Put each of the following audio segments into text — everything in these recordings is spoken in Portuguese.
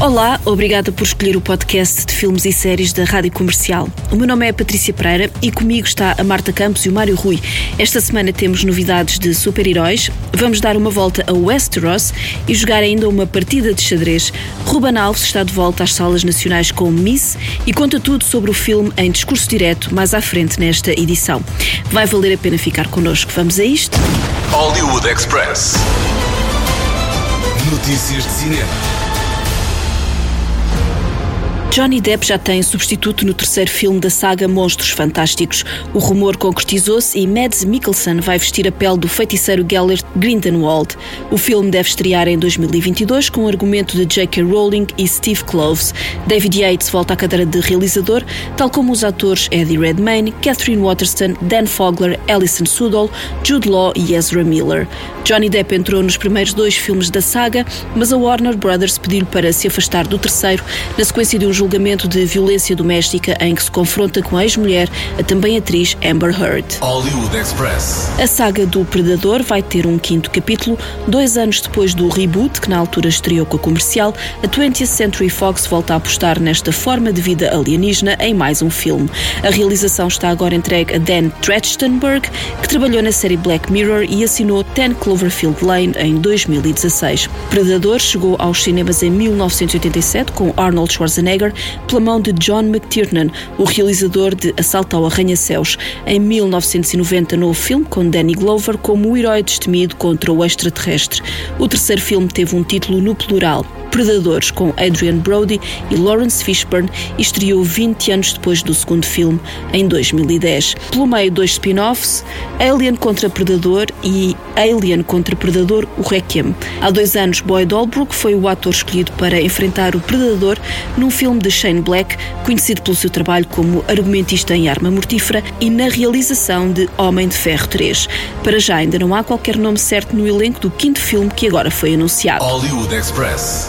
Olá, obrigada por escolher o podcast de filmes e séries da Rádio Comercial. O meu nome é Patrícia Pereira e comigo está a Marta Campos e o Mário Rui. Esta semana temos novidades de super-heróis, vamos dar uma volta a Westeros e jogar ainda uma partida de xadrez. Ruben Alves está de volta às salas nacionais com Miss e conta tudo sobre o filme em discurso direto mais à frente nesta edição. Vai valer a pena ficar connosco. Vamos a isto? Hollywood Express. Notícias de cinema. Johnny Depp já tem substituto no terceiro filme da saga Monstros Fantásticos. O rumor concretizou-se e Mads Mikkelsen vai vestir a pele do feiticeiro Gellert Grindelwald. O filme deve estrear em 2022 com o argumento de J.K. Rowling e Steve Kloves. David Yates volta à cadeira de realizador, tal como os atores Eddie Redmayne, Catherine Waterston, Dan Fogler, Alison Sudol, Jude Law e Ezra Miller. Johnny Depp entrou nos primeiros dois filmes da saga, mas a Warner Brothers pediu para se afastar do terceiro na sequência de um julgamento de violência doméstica em que se confronta com a ex-mulher, a também atriz Amber Heard. Hollywood Express. A saga do Predador vai ter um quinto capítulo. Dois anos depois do reboot, que na altura estreou com a comercial, a 20th Century Fox volta a apostar nesta forma de vida alienígena em mais um filme. A realização está agora entregue a Dan Trachtenberg, que trabalhou na série Black Mirror e assinou Ten Cloverfield Lane em 2016. Predador chegou aos cinemas em 1987 com Arnold Schwarzenegger pela mão de John McTiernan, o realizador de Assalto ao Arranha-Céus. Em 1990, no filme com Danny Glover como o herói destemido contra o extraterrestre. O terceiro filme teve um título no plural, Predadores, com Adrian Brody e Lawrence Fishburne, e estreou 20 anos depois do segundo filme, em 2010. Pelo meio, dois spin-offs, Alien contra Predador e Alien contra Predador, o Requiem. Há dois anos, Boyd Holbrook foi o ator escolhido para enfrentar o Predador num filme de Shane Black, conhecido pelo seu trabalho como argumentista em arma mortífera e na realização de Homem de Ferro 3. Para já ainda não há qualquer nome certo no elenco do quinto filme que agora foi anunciado. Hollywood Express.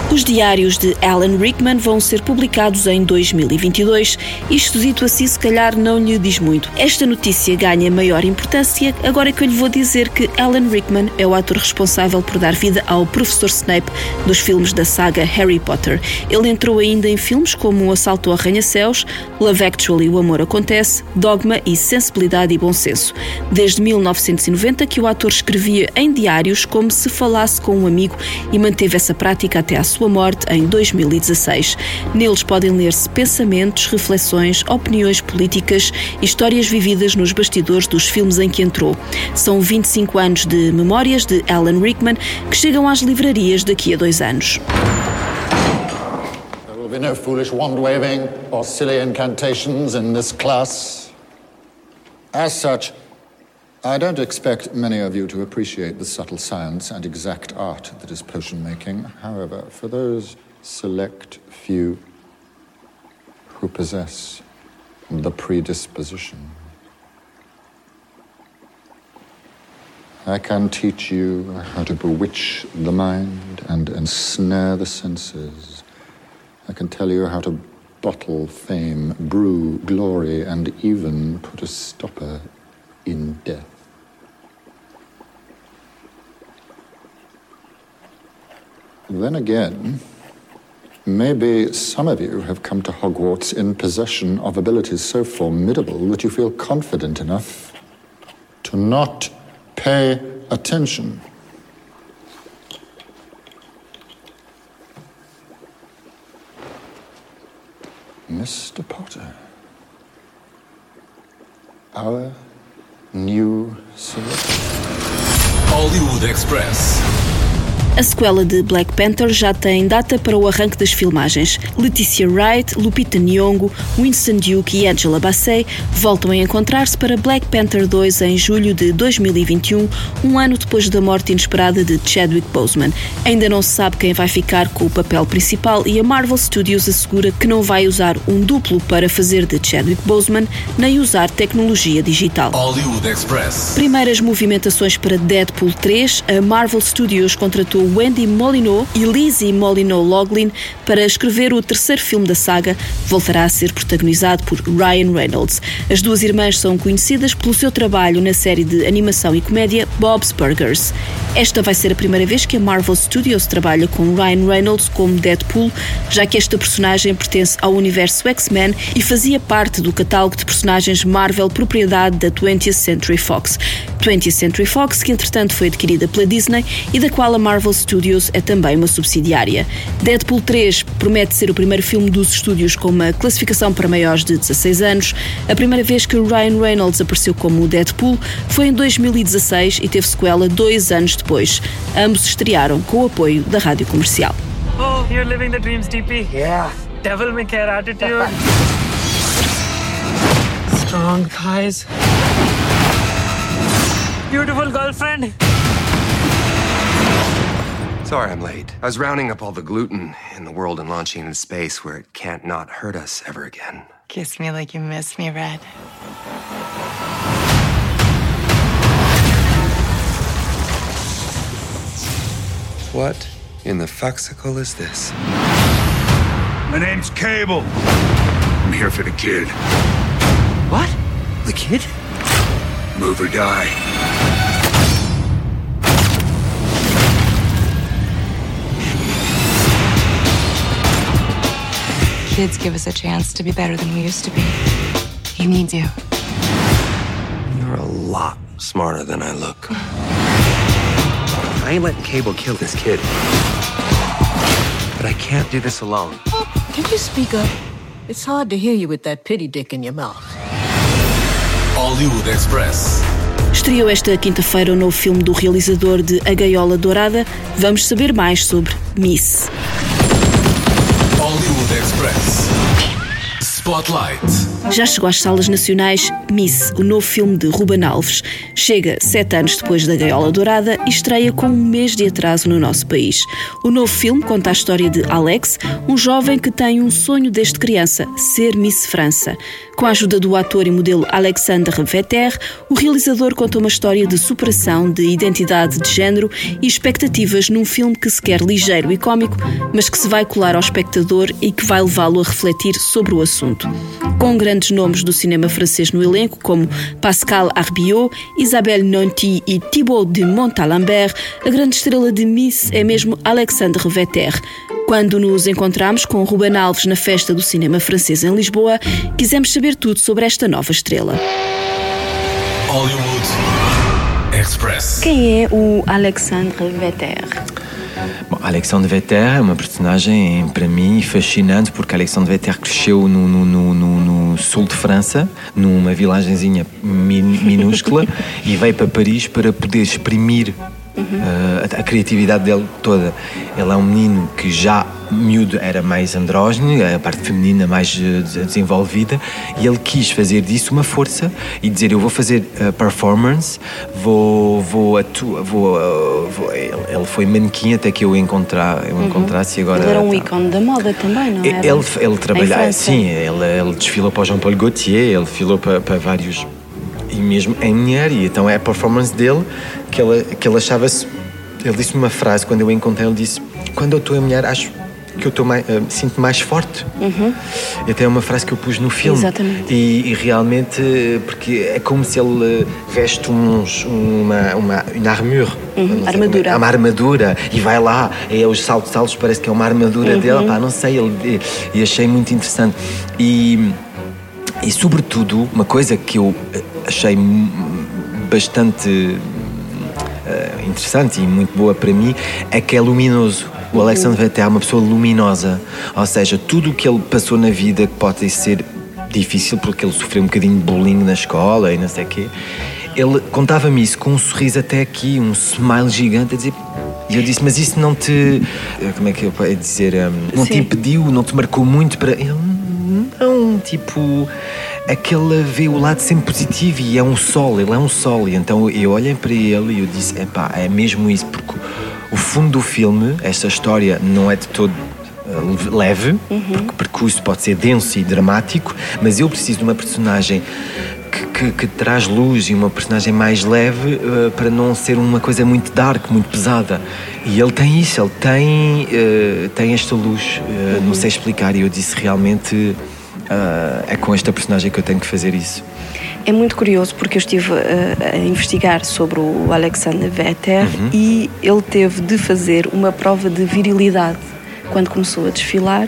Os diários de Alan Rickman vão ser publicados em 2022. Isto dito assim, se calhar não lhe diz muito. Esta notícia ganha maior importância agora que eu lhe vou dizer que Alan Rickman é o ator responsável por dar vida ao Professor Snape dos filmes da saga Harry Potter. Ele entrou ainda em filmes como O Assalto ao Arranha-Céus, Love Actually O Amor Acontece, Dogma e Sensibilidade e Bom Senso. Desde 1990 que o ator escrevia em diários como se falasse com um amigo e manteve essa prática até à sua morte em 2016. Neles podem ler-se pensamentos, reflexões, opiniões políticas histórias vividas nos bastidores dos filmes em que entrou. São 25 anos de memórias de Alan Rickman que chegam às livrarias daqui a dois anos. There will be no foolish wand waving or silly incantations in this class. As such, I don't expect many of you to appreciate the subtle science and exact art that is potion making. However, for those select few who possess the predisposition, I can teach you how to bewitch the mind and ensnare the senses. I can tell you how to bottle fame, brew glory, and even put a stopper in death. Then again, maybe some of you have come to Hogwarts in possession of abilities so formidable that you feel confident enough to not pay attention. Mr. Potter, our new selection. Hollywood Express. A sequela de Black Panther já tem data para o arranque das filmagens. Leticia Wright, Lupita Nyong'o, Winston Duke e Angela Bassett voltam a encontrar-se para Black Panther 2 em julho de 2021, um ano depois da morte inesperada de Chadwick Boseman. Ainda não se sabe quem vai ficar com o papel principal e a Marvel Studios assegura que não vai usar um duplo para fazer de Chadwick Boseman, nem usar tecnologia digital. Hollywood Express. Primeiras movimentações para Deadpool 3, a Marvel Studios contratou Wendy Molyneux e Lizzie Molyneux Loglin para escrever o terceiro filme da saga, voltará a ser protagonizado por Ryan Reynolds. As duas irmãs são conhecidas pelo seu trabalho na série de animação e comédia Bob's Burgers. Esta vai ser a primeira vez que a Marvel Studios trabalha com Ryan Reynolds como Deadpool, já que esta personagem pertence ao universo X-Men e fazia parte do catálogo de personagens Marvel propriedade da 20th Century Fox. 20th Century Fox, que entretanto foi adquirida pela Disney e da qual a Marvel Studios é também uma subsidiária. Deadpool 3 promete ser o primeiro filme dos estúdios com uma classificação para maiores de 16 anos. A primeira vez que Ryan Reynolds apareceu como Deadpool foi em 2016 e teve sequela dois anos depois. Ambos estrearam com o apoio da rádio comercial. Oh, you're living the dreams, DP. Yeah. Devil may care attitude. Strong thighs. Beautiful girlfriend. Sorry I'm late. I was rounding up all the gluten in the world and launching into space where it can't not hurt us ever again. Kiss me like you miss me, Red. What in the fuxicle is this? My name's Cable. I'm here for the kid. What? The kid? Move or die. Kids give us a chance to be better than we used to be. He needs you. You're a lot smarter than I look. I ain't letting Cable kill this kid. But I can't do this alone. Can you speak up? It's hard to hear you with that pity dick in your mouth. Hollywood Express. Estreou esta quinta-feira o novo filme do realizador de A Gaiola Dourada. Vamos saber mais sobre Miss. Hollywood Express. Spotlight. Já chegou às salas nacionais Miss, o novo filme de Ruben Alves. Chega sete anos depois da Gaiola Dourada e estreia com um mês de atraso no nosso país. O novo filme conta a história de Alex, um jovem que tem um sonho desde criança, ser Miss França. Com a ajuda do ator e modelo Alexandre Vetter, o realizador conta uma história de superação de identidade de género e expectativas num filme que se quer ligeiro e cómico, mas que se vai colar ao espectador e que vai levá-lo a refletir sobre o assunto. Com grandes nomes do cinema francês no elenco, como Pascal Arbiot, Isabelle Nanty e Thibaut de Montalembert, a grande estrela de Miss é mesmo Alexandre Vetter. Quando nos encontramos com Ruben Alves na festa do cinema francês em Lisboa, quisemos saber tudo sobre esta nova estrela. Hollywood Express. Quem é o Alexandre Vetter? Bom, Alexandre Vetter é uma personagem, para mim, fascinante, porque Alexandre Vetter cresceu no, no, no, no, no sul de França, numa vilagenzinha min, minúscula, e veio para Paris para poder exprimir uh, a, a criatividade dele toda. Ele é um menino que já miúdo era mais andrógeno, a parte feminina mais uh, desenvolvida, e ele quis fazer disso uma força e dizer: Eu vou fazer uh, performance, vou. vou, atu vou, vou ele, ele foi manequim até que eu, encontrar, eu encontrasse e agora. Ele era um tá. ícone da moda também, não era? Ele, ele trabalhava, sim, ele, ele desfilou para o Jean-Paul Gaultier, ele desfilou para, para vários. E mesmo em mulher, e então é a performance dele que ele, que ele achava-se. Ele disse uma frase quando eu o encontrei: ele disse, Quando eu estou em mulher, acho que eu estou mais, eh, sinto mais forte. E até é uma frase que eu pus no filme. Uhum. Exatamente. E, e realmente, eh, porque é como se ele eh, veste uns, uma, uma, uma armure. Uhum, sei armadura. como é, uma armadura e vai lá, é os saltos altos, parece que é uma armadura Uhum. dele, pá, não sei, ele, e achei muito interessante. E, e sobretudo, uma coisa que eu eh, achei bastante eh, interessante e muito boa para mim é que é luminoso. O Alexandre Vettel é uma pessoa luminosa, ou seja, tudo o que ele passou na vida que pode ser difícil porque ele sofreu um bocadinho de bullying na escola e não sei o quê. Ele contava-me isso com um sorriso até aqui, um smile gigante, a dizer. E eu disse, mas isso não te. eh, Como é que eu posso dizer? hum, Não te Sim. impediu, não te marcou muito para. Ele, não, tipo. Aquele vê o lado sempre positivo e é um sol, ele é um sol. E então eu olhei para ele e eu disse: epá, é mesmo isso, porque o fundo do filme, esta história, não é de todo eh, leve, porque o percurso pode ser denso e dramático, mas eu preciso de uma personagem que, que que, traz luz e uma personagem mais leve uh, para não ser uma coisa muito dark, muito pesada. E ele tem isso, ele tem, uh, tem esta luz, uh, não sei explicar, e eu disse realmente é com esta personagem que eu tenho que fazer isso. É muito curioso porque eu estive a, a investigar sobre o Alexander Vetter uhum. e ele teve de fazer uma prova de virilidade quando começou a desfilar,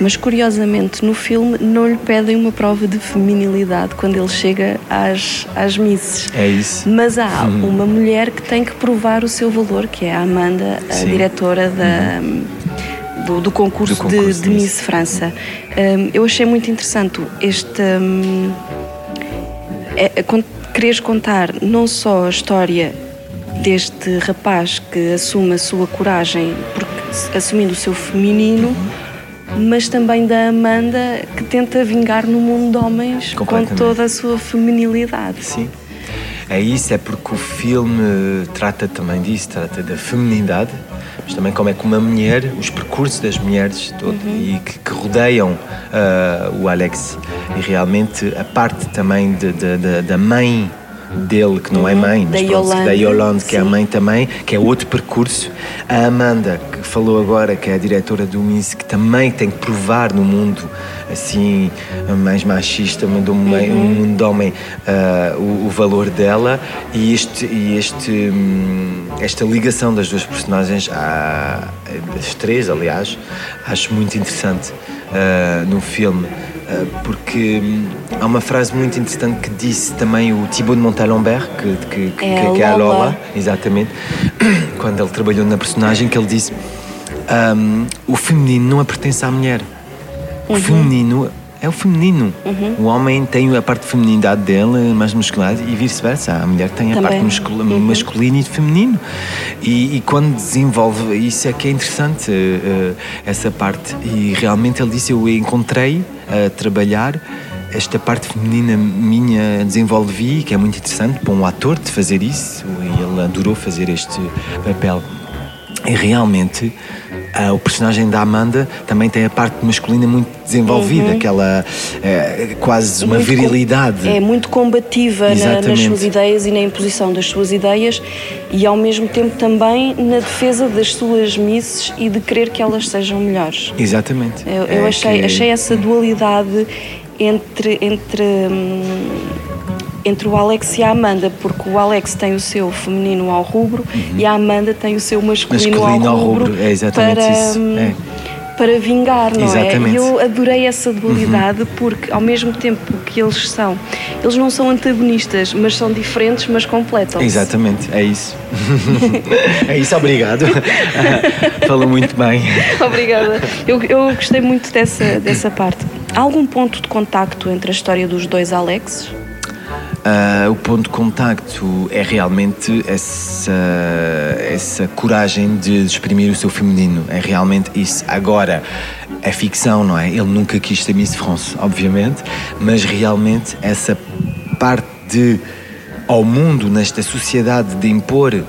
mas curiosamente no filme não lhe pedem uma prova de feminilidade quando ele chega às, às misses. É isso. Mas há uhum. uma mulher que tem que provar o seu valor, que é a Amanda, a Sim. diretora da. Uhum. Do, do, concurso, do concurso de, de Miss França. Um, eu achei muito interessante este. Um, é, é, queres contar não só a história deste rapaz que assume a sua coragem porque assumindo o seu feminino, mas também da Amanda que tenta vingar no mundo de homens com toda a sua feminilidade. Sim. É isso, é porque o filme trata também disso, trata da feminilidade, mas também como é que uma mulher, os percursos das mulheres todo, uhum. e que, que rodeiam uh, o Alex. E realmente a parte também de, de, de, da mãe dele, que não é uhum. é mãe, mas da pronto, Yolande, da Yolande, que é a mãe também, que é outro percurso. A Amanda, que falou agora, que é a diretora do MIS, que também tem que provar no mundo assim mais machista, no mundo, uhum. mundo de homem, uh, o, o, valor dela e, este, e este, hum, esta ligação das duas personagens, à, das três, aliás, acho muito interessante uh, no filme. Eh, porque hum, há uma frase muito interessante que disse também o Thibaut de Montalembert, que, que, que, é, que é a Lola, exatamente, quando ele trabalhou na personagem, que ele disse um, o feminino não pertence à mulher. Uhum. O feminino é o feminino. Uhum. O homem tem a parte de feminidade dele, mais musculada, e vice-versa. A mulher tem a Também. parte uhum. masculina e feminino. E, e, quando desenvolve, isso é que é interessante, uh, essa parte. E realmente ele disse: Eu encontrei a trabalhar esta parte feminina minha desenvolvi, que é muito interessante para um ator de fazer isso, e ele adorou fazer este papel. E realmente O personagem da Amanda também tem a parte masculina muito desenvolvida, uhum. aquela é, quase uma virilidade. é muito combativa na, nas suas ideias e na imposição das suas ideias e ao mesmo tempo também na defesa das suas misses e de querer que elas sejam melhores. Exatamente. Eu, eu é achei, que... achei essa dualidade entre. entre hum, entre o Alex e a Amanda, porque o Alex tem o seu feminino ao rubro uhum. e a Amanda tem o seu masculino, masculino ao, rubro, ao rubro. É exatamente para, isso. Hum, é. Para vingar, não exatamente. é? E eu adorei essa dualidade uhum. porque, ao mesmo tempo que eles são, eles não são antagonistas, mas são diferentes, mas completam. -se. Exatamente, é isso. é isso, obrigado. Falou muito bem. Obrigada. Eu, eu gostei muito dessa, dessa parte. Há algum ponto de contacto entre a história dos dois Alexes? Uh, o ponto de contacto é realmente essa, essa coragem de exprimir o seu feminino. É realmente isso. Agora, é ficção, não é? Ele nunca quis ser Miss France, obviamente, mas realmente essa parte de, ao mundo, nesta sociedade, de impor uh,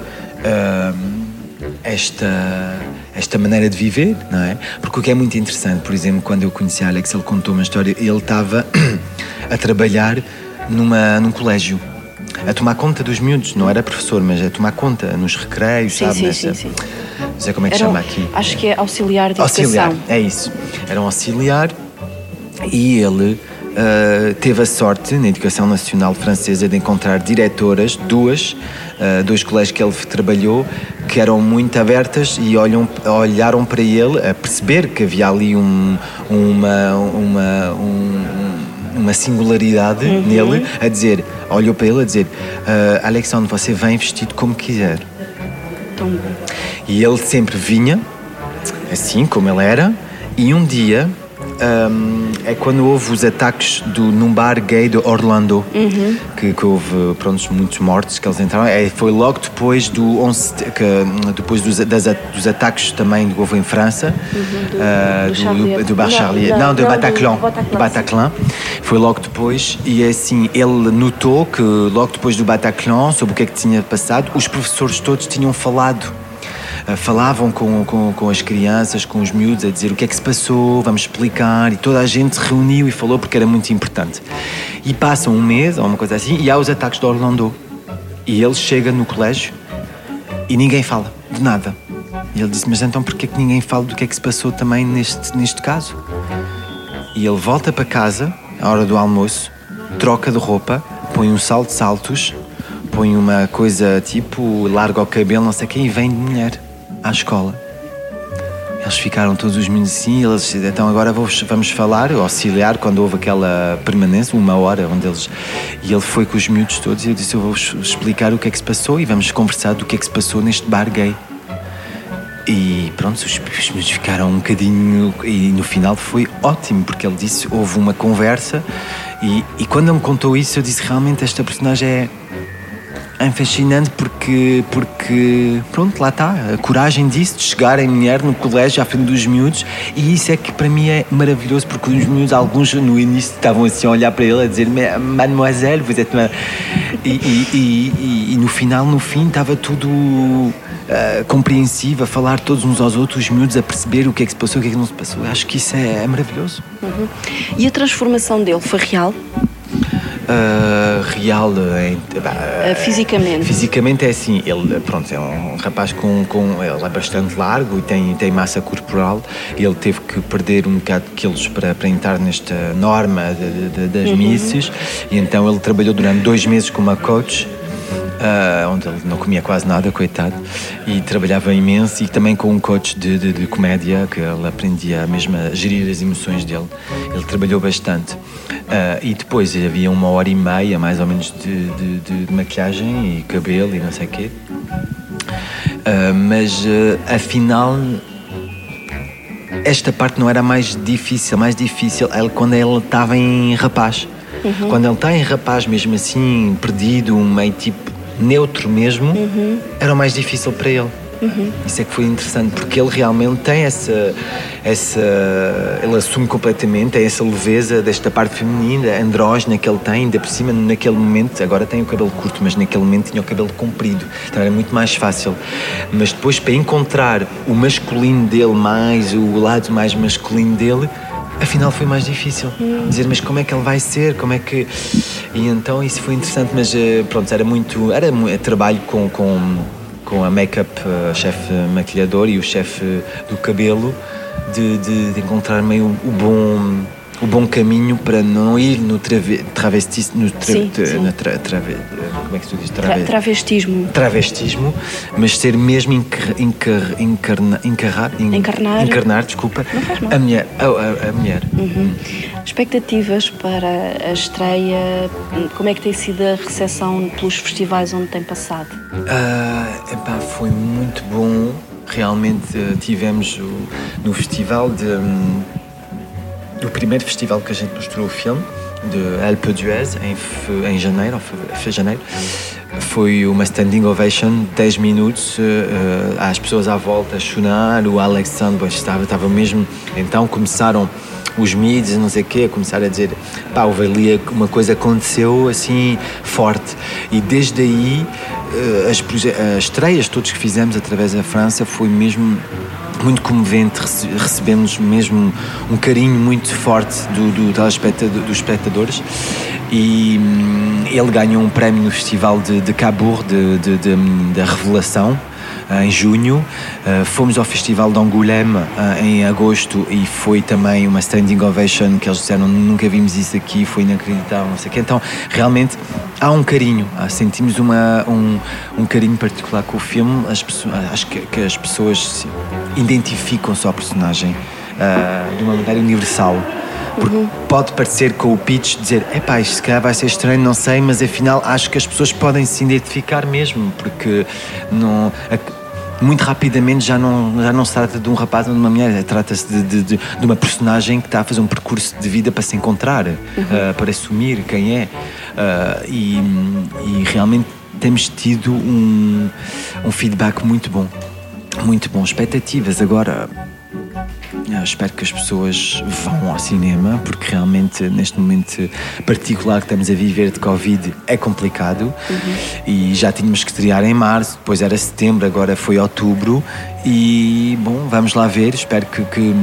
esta esta maneira de viver, não é? Porque o que é muito interessante, por exemplo, quando eu conheci Alex, ele contou uma história, ele estava a trabalhar numa, num colégio a tomar conta dos miúdos, não era professor, mas a tomar conta nos recreios, sim, sabe? Sim, nessa... sim, sim. Não sei como é que era chama aqui. Acho que é auxiliar de auxiliar, educação. é isso. Era um auxiliar e ele uh, teve a sorte, na Educação Nacional Francesa, de encontrar diretoras, duas, uh, dois colégios que ele trabalhou, que eram muito abertas e olham, olharam para ele a perceber que havia ali um, uma, uma, um, uma singularidade uhum. nele a dizer, olhou para ele a dizer, uh, Alexandre, você vem vestido como quiser. Tão bom. E ele sempre vinha, assim como ele era, e um dia um, é quando houve os ataques do, num bar gay de Orlando, uhum. que, que, houve pronto, muitos mortos que eles entraram. É, foi logo depois, do 11, que, depois dos, das, dos ataques também que houve em França, uhum, do, uh, do, do, Bar Charlie, não, não, não, Bataclan, Bataclan, Bataclan. Foi logo depois, e assim, ele notou que logo depois do Bataclan, sobre o que é que tinha passado, os professores todos tinham falado falavam com, com, com as crianças, com os miúdos, a dizer o que é que se passou, vamos explicar, e toda a gente se reuniu e falou porque era muito importante. E passa um mês, ou uma coisa assim, e há os ataques de Orlando. E ele chega no colégio e ninguém fala de nada. E ele disse: Mas então porquê que ninguém fala do que é que se passou também neste, neste caso? E ele volta para casa, à hora do almoço, troca de roupa, põe um salto de saltos, põe uma coisa tipo larga o cabelo, não sei quê, e vem de mulher à escola. Eles ficaram todos os meninos assim, eles, então agora vamos falar, auxiliar, quando houve aquela permanência, uma hora, onde eles. E ele foi com os miúdos todos e eu disse: Eu vou explicar o que é que se passou e vamos conversar do que é que se passou neste bar gay. E pronto, os, os miúdos ficaram um bocadinho. E no final foi ótimo, porque ele disse: houve uma conversa. E, e quando ele me contou isso, eu disse: realmente esta personagem é é fascinante porque, porque, pronto, lá está, a coragem disso, de chegar em mulher no colégio à frente dos miúdos, e isso é que para mim é maravilhoso, porque os miúdos, alguns no início estavam assim a olhar para ele, a dizer Mademoiselle, vous êtes uma... e, e, e, e, no final, no fim, estava tudo uh, compreensivo, a falar todos uns aos outros, os miúdos a perceber o que é que se passou, o que é que não se passou. Eu acho que isso é, é maravilhoso. Uhum. E a transformação dele foi real? Uh, real em, uh, fisicamente. Fisicamente é assim ele pronto é um rapaz com, com ele é bastante largo e tem tem massa corporal. Ele teve que perder um bocado de quilos para, para entrar nesta norma de, de, das uhum. misses. E então ele trabalhou durante dois meses com uma coach Uh, onde ele não comia quase nada, coitado, e trabalhava imenso e também com um coach de, de, de comédia que ele aprendia mesmo a gerir as emoções dele. Ele trabalhou bastante. Uh, e depois havia uma hora e meia, mais ou menos, de, de, de maquiagem e cabelo e não sei o quê. Uh, mas afinal esta parte não era mais difícil, mais difícil é quando ele estava em rapaz. Uhum. Quando ele está em rapaz mesmo assim, perdido, meio tipo neutro mesmo, uhum. era o mais difícil para ele. Uhum. Isso é que foi interessante, porque ele realmente tem essa, essa. Ele assume completamente, tem essa leveza desta parte feminina, andrógena que ele tem, ainda por cima, naquele momento. Agora tem o cabelo curto, mas naquele momento tinha o cabelo comprido, então era muito mais fácil. Mas depois, para encontrar o masculino dele, mais o lado mais masculino dele, afinal foi mais difícil. Hum. Dizer, mas como é que ele vai ser? Como é que. E então isso foi interessante, mas eh, pronto, era muito. Era trabalho com, com, com a make-up, uh, chefe maquilhador e o chefe do cabelo, de, de, de encontrar meio o bom o bom caminho para não ir no trave, travesti, no tra, sim, sim. Tra, trave, como é que tu dizes? Trave, Tra, travestismo. Travestismo, mas ser mesmo encar, encar, encarna, encarrar, encarnar, encarnar, desculpa, a mulher. A, a, a mulher. Uhum. Expectativas para a estreia, como é que tem sido a recepção pelos festivais onde tem passado? Uh, epá, foi muito bom. Realmente uh, tivemos o, no festival de. Primeiro festival que a gente mostrou o filme, de Alpe d'Huez, em, em janeiro, em janeiro, foi uma standing ovation, 10 minutos, uh, as pessoas à volta a chorar, o Alexandre estava, estava mesmo, então começaram os mídias, não sei o quê, a começar a dizer, pá, houve ali uma coisa aconteceu assim forte. E desde aí, uh, as, as estreias todas que fizemos através da França foi mesmo muito comovente, recebemos mesmo um carinho muito forte do, do telespectador, dos espectadores e hum, ele ganhou um prémio no Festival de, de Cabourg da Revelação em junho. Uh, fomos ao Festival de Angoulême uh, em agosto e foi também uma standing ovation que eles disseram nunca vimos isso aqui, foi inacreditável, não sei o quê. Então, realmente há um carinho, uh, sentimos uma, um, um carinho particular com o filme. As pessoas, acho que, que, as pessoas se identificam só a personagem de uma maneira universal. Porque uhum. pode parecer com o pitch dizer, epá, isto se calhar vai ser estranho, não sei, mas afinal acho que as pessoas podem se identificar mesmo, porque não, muito rapidamente já não, já não se trata de um rapaz ou de uma mulher, trata-se de, de, de, de, uma personagem que está a fazer um percurso de vida para se encontrar, uhum. uh, para assumir quem é. Uh, e, e, realmente temos tido um, um feedback muito bom. Muito bom. Expectativas agora Ah, espero que as pessoas vão ao cinema, porque realmente neste momento particular que estamos a viver de Covid é complicado. E já tínhamos que estrear em março, depois era setembro, agora foi outubro. E bom, vamos lá ver. Espero que, que,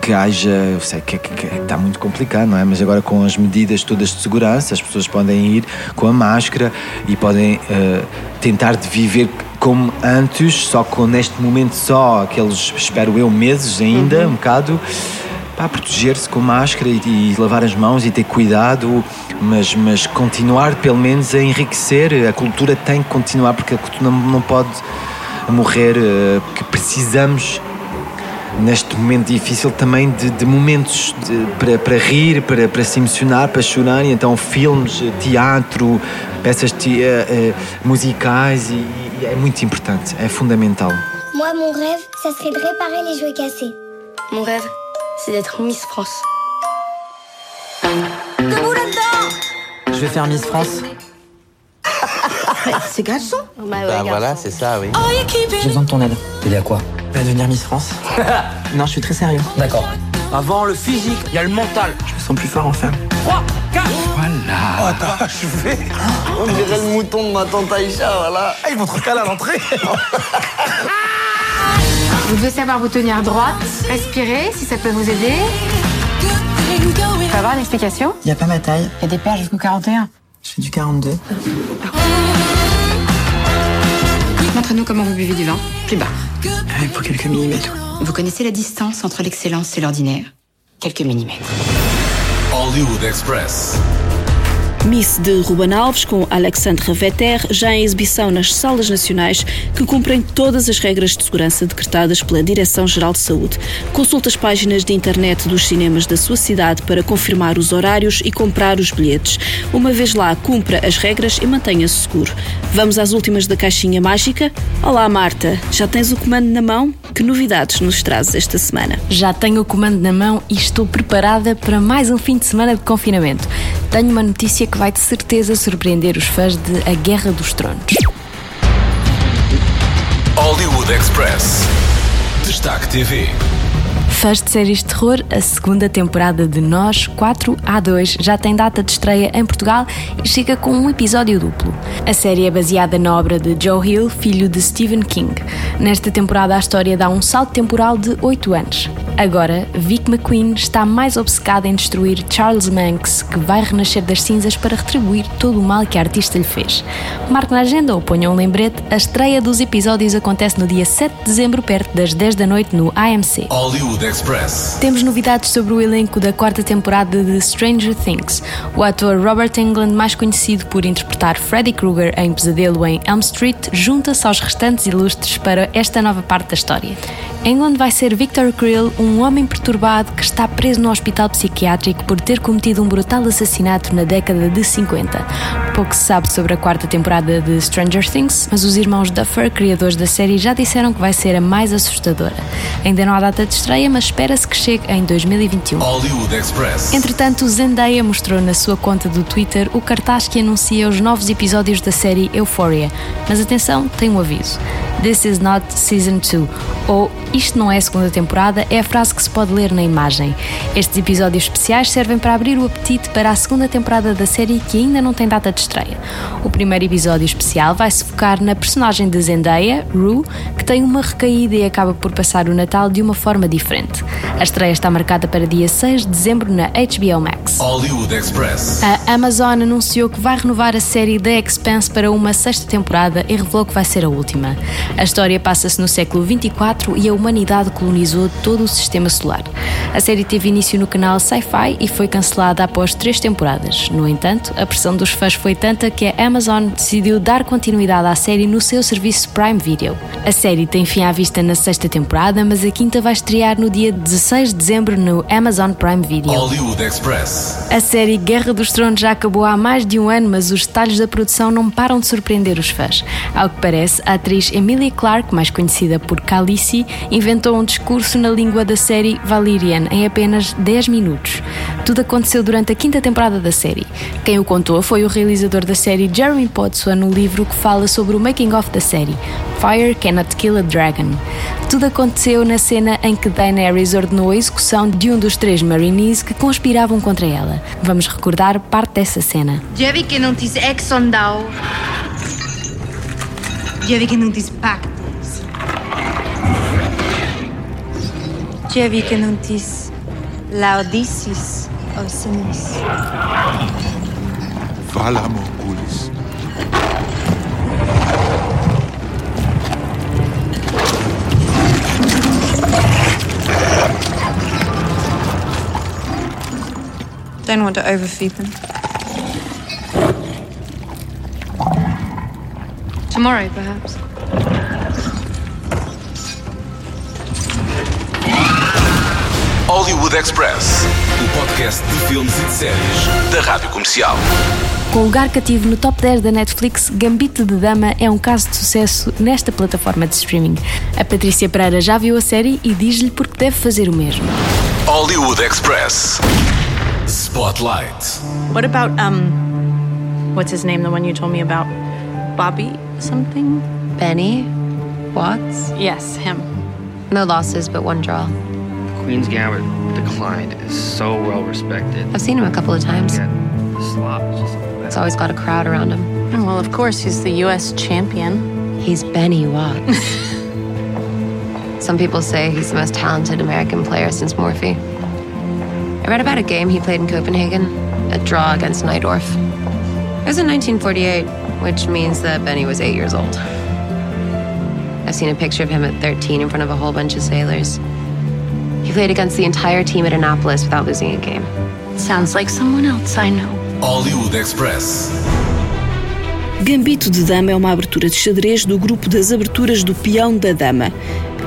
que haja. Eu sei que, que- que está muito complicado, não é? Mas agora com as medidas todas de segurança, as pessoas podem ir com a máscara e podem eh, tentar de viver como antes, só com neste momento só aqueles, espero eu, meses ainda, um bocado, para proteger-se com máscara e, e lavar as mãos e ter cuidado, mas, mas continuar pelo menos a enriquecer. A cultura tem que continuar, porque a cultura não, não pode morrer, eh, porque precisamos neste momento difícil também de, de momentos de- para, para rir, para, para se emocionar, para chorar, e então filmes, teatro, peças te- eh, eh, musicais, e, e é muito importante, é fundamental. Moi, mon rêve, ça serait de réparer les jouets cassés. Mon rêve, c'est d'être Miss France. Je vais faire Miss France. C'est garçon Bah voilà, c'est ça, oui. J'ai besoin de ton aide. T'aider à quoi Bah, devenir Miss France. non, je suis très sérieux. D'accord. Avant le physique, il y a le mental. Je me sens plus fort en femme. 3, 4 Voilà Oh, t'as achevé On dirait le mouton de ma tante Aïcha, voilà. Ah, ils vont trop caler à l'entrée Vous devez savoir vous tenir droite, respirer si ça peut vous aider. Je peux avoir une explication Y a pas ma taille. Il y a des paires jusqu'au 41. Je fais du 42. Montrez-nous comment vous buvez du vin. Plus bas. Il faut quelques millimètres. Vous connaissez la distance entre l'excellence et l'ordinaire? Quelques millimètres. Hollywood Express. Miss de Ruben Alves com Alexandre Vetter, já em exibição nas salas nacionais, que cumprem todas as regras de segurança decretadas pela Direção-Geral de Saúde. Consulte as páginas de internet dos cinemas da sua cidade para confirmar os horários e comprar os bilhetes. Uma vez lá, cumpra as regras e mantenha-se seguro. Vamos às últimas da caixinha mágica? Olá, Marta. Já tens o comando na mão? Que novidades nos trazes esta semana? Já tenho o comando na mão e estou preparada para mais um fim de semana de confinamento. Tenho uma notícia que vai de certeza surpreender os fãs de A Guerra dos Tronos. Hollywood Express. Destaque TV. Fãs de séries de terror, a segunda temporada de Nós 4A2 já tem data de estreia em Portugal e chega com um episódio duplo. A série é baseada na obra de Joe Hill, filho de Stephen King. Nesta temporada, a história dá um salto temporal de 8 anos. Agora, Vic McQueen está mais obcecada em destruir Charles Manx, que vai renascer das cinzas para retribuir todo o mal que a artista lhe fez. Marque na agenda ou ponha um lembrete, a estreia dos episódios acontece no dia 7 de dezembro, perto das 10 da noite, no AMC. Hollywood Express. Temos novidades sobre o elenco da quarta temporada de Stranger Things. O ator Robert Englund, mais conhecido por interpretar Freddy Krueger em Pesadelo em Elm Street, junta-se aos restantes ilustres para esta nova parte da história. Englund vai ser Victor Krill, um homem perturbado que está preso no hospital psiquiátrico por ter cometido um brutal assassinato na década de 50. Pouco se sabe sobre a quarta temporada de Stranger Things, mas os irmãos Duffer, criadores da série, já disseram que vai ser a mais assustadora. Ainda não há data de estreia, mas espera-se que chegue em 2021. Hollywood Express. Entretanto, Zendaya mostrou na sua conta do Twitter o cartaz que anuncia os novos episódios da série Euphoria. Mas atenção, tem um aviso. This is not season 2 ou isto não é a segunda temporada é a frase que se pode ler na imagem. Estes episódios especiais servem para abrir o apetite para a segunda temporada da série que ainda não tem data de estreia. O primeiro episódio especial vai se focar na personagem de Zendaya, Rue, que tem uma recaída e acaba por passar o Natal de uma forma diferente. A estreia está marcada para dia 6 de dezembro na HBO Max. Hollywood Express. A Amazon anunciou que vai renovar a série The Expanse para uma sexta temporada e revelou que vai ser a última. A história passa-se no século 24 e a humanidade colonizou todo o sistema solar. A série teve início no canal Sci-Fi e foi cancelada após três temporadas. No entanto, a pressão dos fãs foi tanta que a Amazon decidiu dar continuidade à série no seu serviço Prime Video. A série tem fim à vista na sexta temporada, mas a quinta vai estrear no dia 16 de dezembro no Amazon Prime Video. Hollywood Express. A série Guerra dos Tronos já acabou há mais de um ano, mas os detalhes da produção não param de surpreender os fãs. Ao que parece, a atriz Emilia Clarke, mais conhecida por Khaleesi, inventou um discurso na língua da série Valyrian em apenas 10 minutos. Tudo aconteceu durante a quinta temporada da série. Quem o contou foi o realizador da série Jeremy Pottsua no livro que fala sobre o making-of da série. Fire Cannot Kill a Dragon. Tudo aconteceu na cena em que Daenerys ordenou a execução de um dos três Marines que conspiravam contra ela. Vamos recordar parte dessa cena. Vi que não tens exondau. Já vi que não tens pactos. Já vi que laudices ou sinis. Vala Morgulis. Don't want to overfeed them. Tomorrow, perhaps. Hollywood Express, o podcast de filmes e de séries da Rádio Comercial. Com lugar cativo no top 10 da Netflix, Gambito de Dama é um caso de sucesso nesta plataforma de streaming. A Patrícia Pereira já viu a série e diz-lhe porque deve fazer o mesmo. Hollywood Express. Spotlight. What about, um, what's his name, the one you told me about? Bobby something? Benny Watts? Yes, him. No losses, but one draw. Queen's Gambit declined is so well respected. I've seen him a couple of times. Yeah, slop is just It's always got a crowd around him. Oh, well, of course, he's the U.S. champion. He's Benny Watts. Some people say he's the most talented American player since Morphy. I read about a game he played in Copenhagen, a draw against Neidorf. It was in 1948, which means that Benny was eight years old. I've seen a picture of him at 13 in front of a whole bunch of sailors. He played against the entire team at Annapolis without losing a game. Sounds like someone else I know. Hollywood Express. Gambito de Dama é uma abertura de xadrez do grupo das aberturas do Peão da Dama.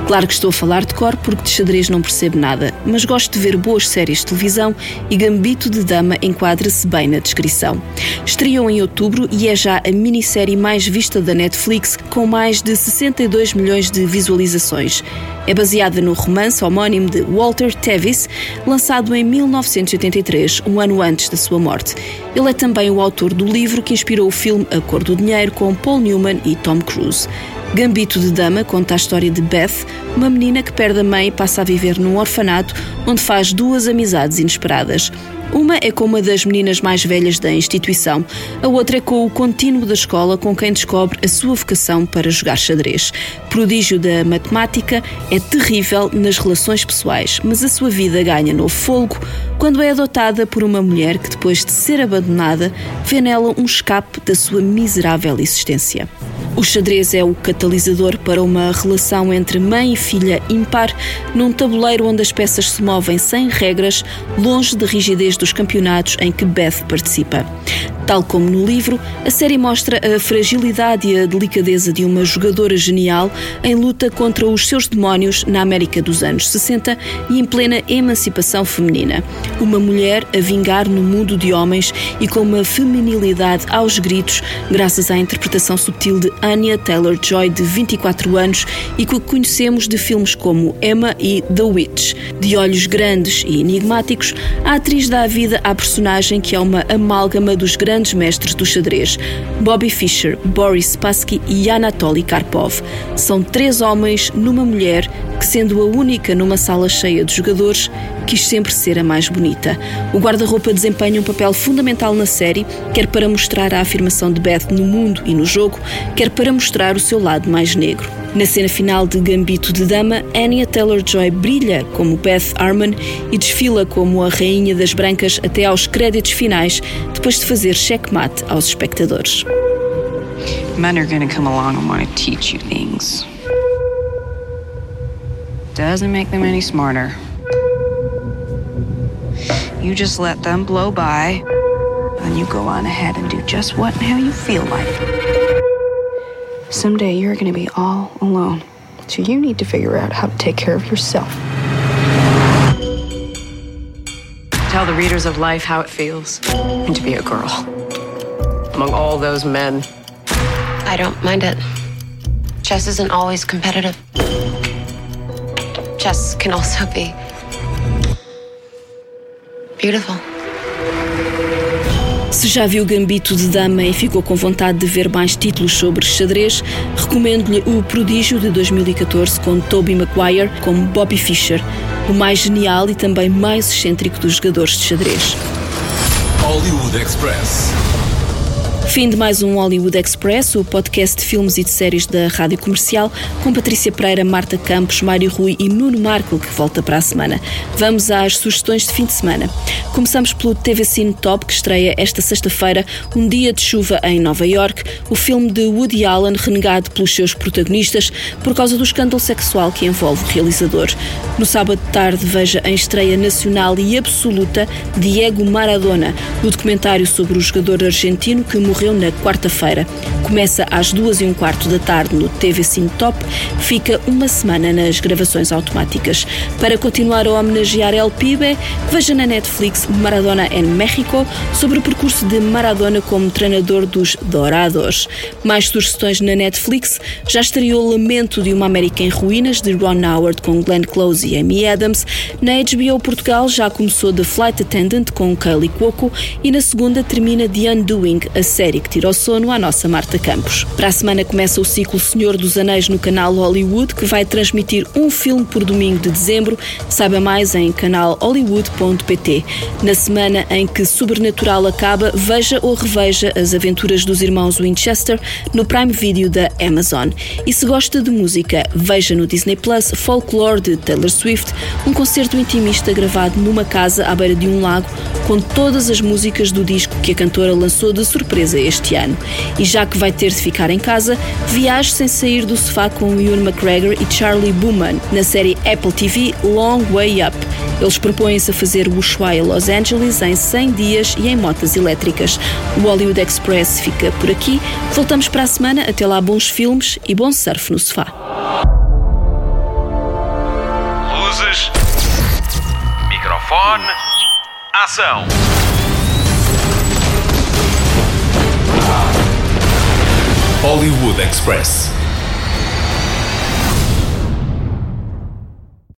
Claro que estou a falar de cor porque de xadrez não percebo nada, mas gosto de ver boas séries de televisão e Gambito de Dama enquadra-se bem na descrição. Estreou em outubro e é já a minissérie mais vista da Netflix, com mais de 62 milhões de visualizações. É baseada no romance homónimo de Walter Tevis, lançado em 1983, um ano antes da sua morte. Ele é também o autor do livro que inspirou o filme A Cor do Dinheiro, com Paul Newman e Tom Cruise. Gambito de Dama conta a história de Beth, uma menina que perde a mãe e passa a viver num orfanato onde faz duas amizades inesperadas. Uma é com uma das meninas mais velhas da instituição, a outra é com o contínuo da escola com quem descobre a sua vocação para jogar xadrez. Prodígio da matemática, é terrível nas relações pessoais, mas a sua vida ganha novo fôlego quando é adotada por uma mulher que, depois de ser abandonada, vê nela um escape da sua miserável existência. O xadrez é o catalisador para uma relação entre mãe e filha impar, num tabuleiro onde as peças se movem sem regras, longe da rigidez dos campeonatos em que Beth participa. Tal como no livro, a série mostra a fragilidade e a delicadeza de uma jogadora genial em luta contra os seus demónios na América dos anos 60 e em plena emancipação feminina. Uma mulher a vingar no mundo de homens e com uma feminilidade aos gritos, graças à interpretação subtil de Anya Taylor-Joy, de 24 anos, e que conhecemos de filmes como Emma e The Witch. De olhos grandes e enigmáticos, a atriz dá vida à personagem que é uma amálgama dos grandes mestres do xadrez, Bobby Fischer, Boris Spassky e Anatoly Karpov. São três homens numa mulher que, sendo a única numa sala cheia de jogadores, quis sempre ser a mais bonita. O guarda-roupa desempenha um papel fundamental na série, quer para mostrar a afirmação de Beth no mundo e no jogo, quer para mostrar o seu lado mais negro. Na cena final de Gambito de Dama, Anya Taylor-Joy brilha como Beth Harmon e desfila como a rainha das brancas até aos créditos finais, depois de fazer checkmate aos espectadores. Men are gonna come along and want to teach you things. Doesn't make them any smarter. You just let them blow by, and you go on ahead and do just what and how you feel like. Someday you're gonna be all alone, so you need to figure out how to take care of yourself. Tell the readers of life how it feels and to be a girl among all those men. I don't mind it. Chess isn't always competitive. Chess can also be beautiful. Se já viu Gambito de Dama e ficou com vontade de ver mais títulos sobre xadrez, recomendo-lhe O Prodígio de 2014 com Tobey Maguire como Bobby Fischer, o mais genial e também mais excêntrico dos jogadores de xadrez. Hollywood Express. Fim de mais um Hollywood Express, o podcast de filmes e de séries da Rádio Comercial, com Patrícia Pereira, Marta Campos, Mário Rui e Nuno Marco, que volta para a semana. Vamos às sugestões de fim de semana. Começamos pelo TV Cine Top, que estreia esta sexta-feira, Um Dia de Chuva em Nova York, o filme de Woody Allen renegado pelos seus protagonistas por causa do escândalo sexual que envolve o realizador. No sábado de tarde, veja em estreia nacional e absoluta Diego Maradona, o documentário sobre o jogador argentino que morreu na quarta-feira. Começa às duas e um quarto da tarde no TV Cine Top, fica uma semana nas gravações automáticas. Para continuar a homenagear El Pibe, veja na Netflix Maradona em México sobre o percurso de Maradona como treinador dos Dorados. Mais sugestões na Netflix, já estreou Lamento de uma América em Ruínas, de Ron Howard com Glenn Close e Amy Adams. Na HBO Portugal já começou The Flight Attendant com Kaylee Cuoco e na segunda termina The Undoing, a série série que sono à nossa Marta Campos. Para a semana começa o ciclo Senhor dos Anéis no canal Hollywood, que vai transmitir um filme por domingo de dezembro. Saiba mais em canalhollywood.pt. Na semana em que Sobrenatural acaba, veja ou reveja as aventuras dos irmãos Winchester no Prime Video da Amazon. E se gosta de música, veja no Disney Plus Folklore de Taylor Swift, um concerto intimista gravado numa casa à beira de um lago, com todas as músicas do disco que a cantora lançou de surpresa este ano. E já que vai ter de ficar em casa, viaje sem sair do sofá com Ewan McGregor e Charlie Booman na série Apple TV Long Way Up. Eles propõem-se a fazer Ushuaia Los Angeles em 100 dias e em motas elétricas. O Hollywood Express fica por aqui. Voltamos para a semana. Até lá, bons filmes e bom surf no sofá. Luzes. Microfone. Ação. Hollywood Express.